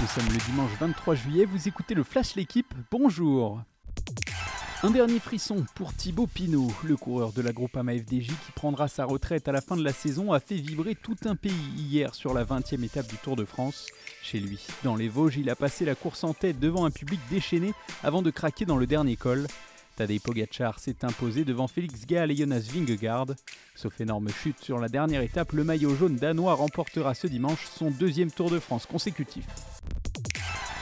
Nous sommes le dimanche 23 juillet, vous écoutez le Flash L'équipe, bonjour un dernier frisson pour Thibaut Pinot, le coureur de la Groupama FDJ qui prendra sa retraite à la fin de la saison, a fait vibrer tout un pays hier sur la 20e étape du Tour de France. Chez lui, dans les Vosges, il a passé la course en tête devant un public déchaîné avant de craquer dans le dernier col. Tadej Pogacar s'est imposé devant Félix Gall et Jonas Vingegaard. Sauf énorme chute sur la dernière étape, le maillot jaune danois remportera ce dimanche son deuxième Tour de France consécutif.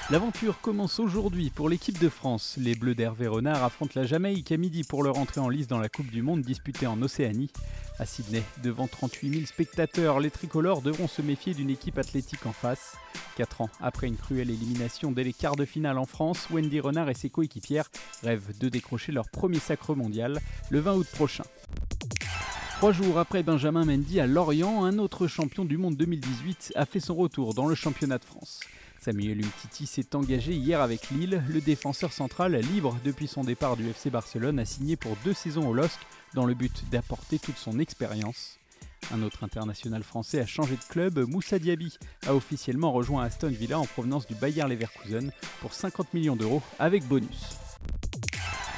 L'aventure commence aujourd'hui pour l'équipe de France. Les Bleus d'Hervé Renard affrontent la Jamaïque à midi pour leur entrée en lice dans la Coupe du Monde disputée en Océanie. À Sydney, devant 38 000 spectateurs, les tricolores devront se méfier d'une équipe athlétique en face. Quatre ans après une cruelle élimination dès les quarts de finale en France, Wendy Renard et ses coéquipières rêvent de décrocher leur premier sacre mondial le 20 août prochain. Trois jours après Benjamin Mendy à Lorient, un autre champion du monde 2018 a fait son retour dans le championnat de France. Samuel Umtiti s'est engagé hier avec Lille. Le défenseur central, libre depuis son départ du FC Barcelone, a signé pour deux saisons au LOSC dans le but d'apporter toute son expérience. Un autre international français a changé de club. Moussa Diaby a officiellement rejoint Aston Villa en provenance du Bayer Leverkusen pour 50 millions d'euros avec bonus.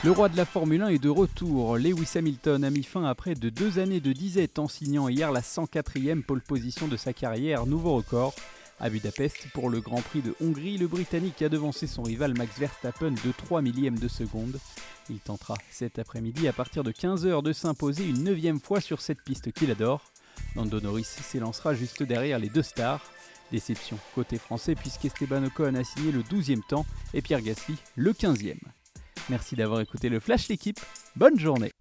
Le roi de la Formule 1 est de retour. Lewis Hamilton a mis fin à près de deux années de disette en signant hier la 104e pole position de sa carrière, nouveau record. À Budapest, pour le Grand Prix de Hongrie, le Britannique a devancé son rival Max Verstappen de 3 millièmes de seconde. Il tentera cet après-midi à partir de 15h de s'imposer une neuvième fois sur cette piste qu'il adore. Lando Norris s'élancera juste derrière les deux stars. Déception côté français puisqu'Esteban Ocon a signé le 12e temps et Pierre Gasly le 15e. Merci d'avoir écouté le Flash l'équipe. Bonne journée